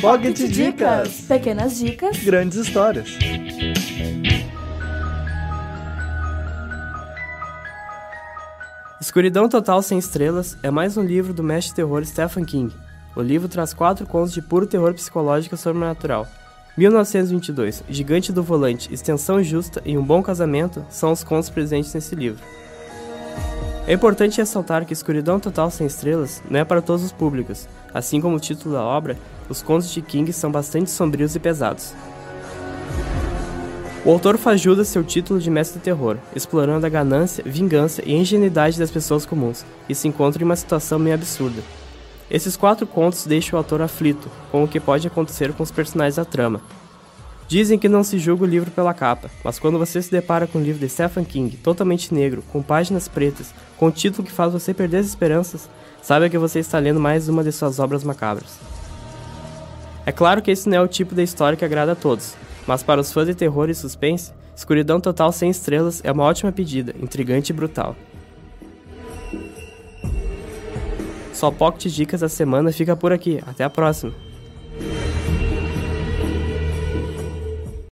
Pocket Dicas. Pequenas dicas. Grandes histórias. Escuridão Total Sem Estrelas é mais um livro do mestre terror Stephen King. O livro traz quatro contos de puro terror psicológico e sobrenatural. 1922, Gigante do Volante, Extensão Justa e Um Bom Casamento são os contos presentes nesse livro. É importante ressaltar que Escuridão Total Sem Estrelas não é para todos os públicos. Assim como o título da obra, os contos de King são bastante sombrios e pesados. O autor faz jus a seu título de mestre do terror, explorando a ganância, vingança e ingenuidade das pessoas comuns, e se encontra em uma situação meio absurda. Esses quatro contos deixam o autor aflito com o que pode acontecer com os personagens da trama, Dizem que não se julga o livro pela capa, mas quando você se depara com um livro de Stephen King, totalmente negro, com páginas pretas, com um título que faz você perder as esperanças, saiba que você está lendo mais uma de suas obras macabras. É claro que esse não é o tipo de história que agrada a todos, mas para os fãs de terror e suspense, Escuridão Total Sem Estrelas é uma ótima pedida, intrigante e brutal. Só Pocket Dicas da semana fica por aqui, até a próxima!